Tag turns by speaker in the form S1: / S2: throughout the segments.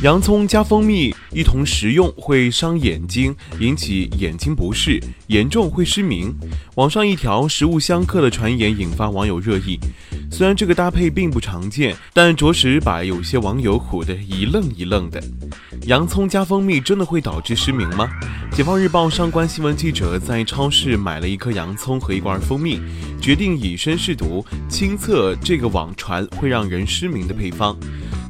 S1: 洋葱加蜂蜜一同食用会伤眼睛，引起眼睛不适，严重会失明。网上一条食物相克的传言引发网友热议。虽然这个搭配并不常见，但着实把有些网友唬得一愣一愣的。洋葱加蜂蜜真的会导致失明吗？解放日报上官新闻记者在超市买了一颗洋葱和一罐蜂蜜，决定以身试毒，亲测这个网传会让人失明的配方。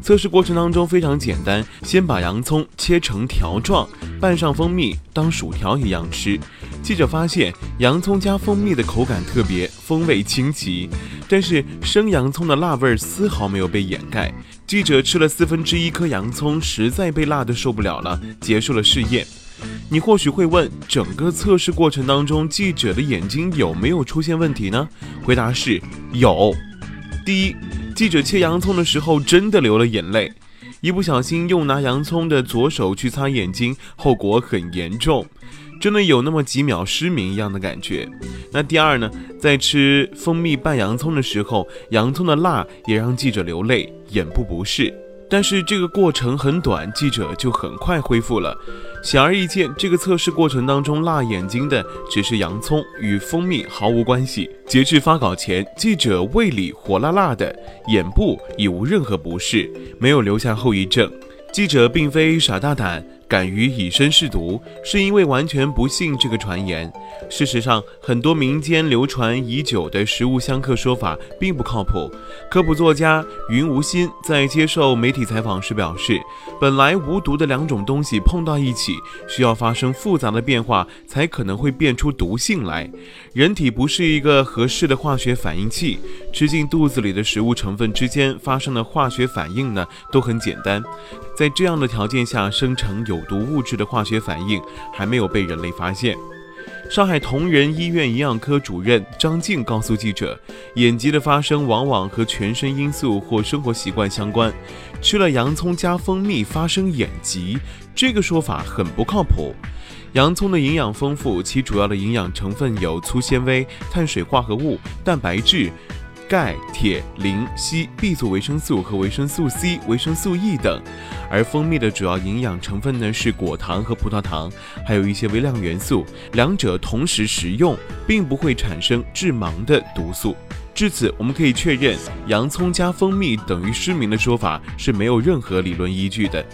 S1: 测试过程当中非常简单，先把洋葱切成条状，拌上蜂蜜，当薯条一样吃。记者发现，洋葱加蜂蜜的口感特别，风味清奇，但是生洋葱的辣味儿丝毫没有被掩盖。记者吃了四分之一颗洋葱，实在被辣得受不了了，结束了试验。你或许会问，整个测试过程当中，记者的眼睛有没有出现问题呢？回答是有。第一。记者切洋葱的时候真的流了眼泪，一不小心用拿洋葱的左手去擦眼睛，后果很严重，真的有那么几秒失明一样的感觉。那第二呢，在吃蜂蜜拌洋葱的时候，洋葱的辣也让记者流泪，眼部不适。但是这个过程很短，记者就很快恢复了。显而易见，这个测试过程当中辣眼睛的只是洋葱，与蜂蜜毫无关系。截至发稿前，记者胃里火辣辣的，眼部已无任何不适，没有留下后遗症。记者并非傻大胆。敢于以身试毒，是因为完全不信这个传言。事实上，很多民间流传已久的食物相克说法并不靠谱。科普作家云无心在接受媒体采访时表示，本来无毒的两种东西碰到一起，需要发生复杂的变化，才可能会变出毒性来。人体不是一个合适的化学反应器，吃进肚子里的食物成分之间发生的化学反应呢，都很简单。在这样的条件下生成有毒物质的化学反应还没有被人类发现。上海同仁医院营养科主任张静告诉记者，眼疾的发生往往和全身因素或生活习惯相关。吃了洋葱加蜂蜜发生眼疾，这个说法很不靠谱。洋葱的营养丰富，其主要的营养成分有粗纤维、碳水化合物、蛋白质。钙、铁、磷、硒、B 族维生素和维生素 C、维生素 E 等，而蜂蜜的主要营养成分呢是果糖和葡萄糖，还有一些微量元素。两者同时食用，并不会产生致盲的毒素。至此，我们可以确认，洋葱加蜂蜜等于失明的说法是没有任何理论依据的。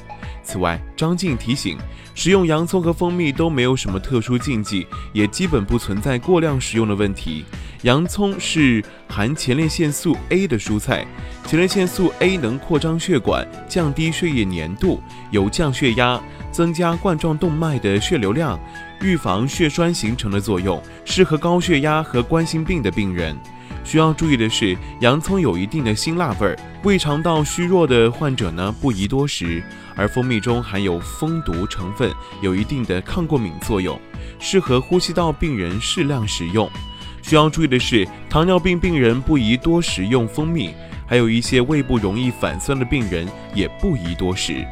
S1: 此外，张静提醒，食用洋葱和蜂蜜都没有什么特殊禁忌，也基本不存在过量食用的问题。洋葱是含前列腺素 A 的蔬菜，前列腺素 A 能扩张血管，降低血液粘度，有降血压、增加冠状动脉的血流量、预防血栓形成的作用，适合高血压和冠心病的病人。需要注意的是，洋葱有一定的辛辣味儿，胃肠道虚弱的患者呢不宜多食。而蜂蜜中含有蜂毒成分，有一定的抗过敏作用，适合呼吸道病人适量食用。需要注意的是，糖尿病病人不宜多食用蜂蜜，还有一些胃部容易反酸的病人也不宜多食。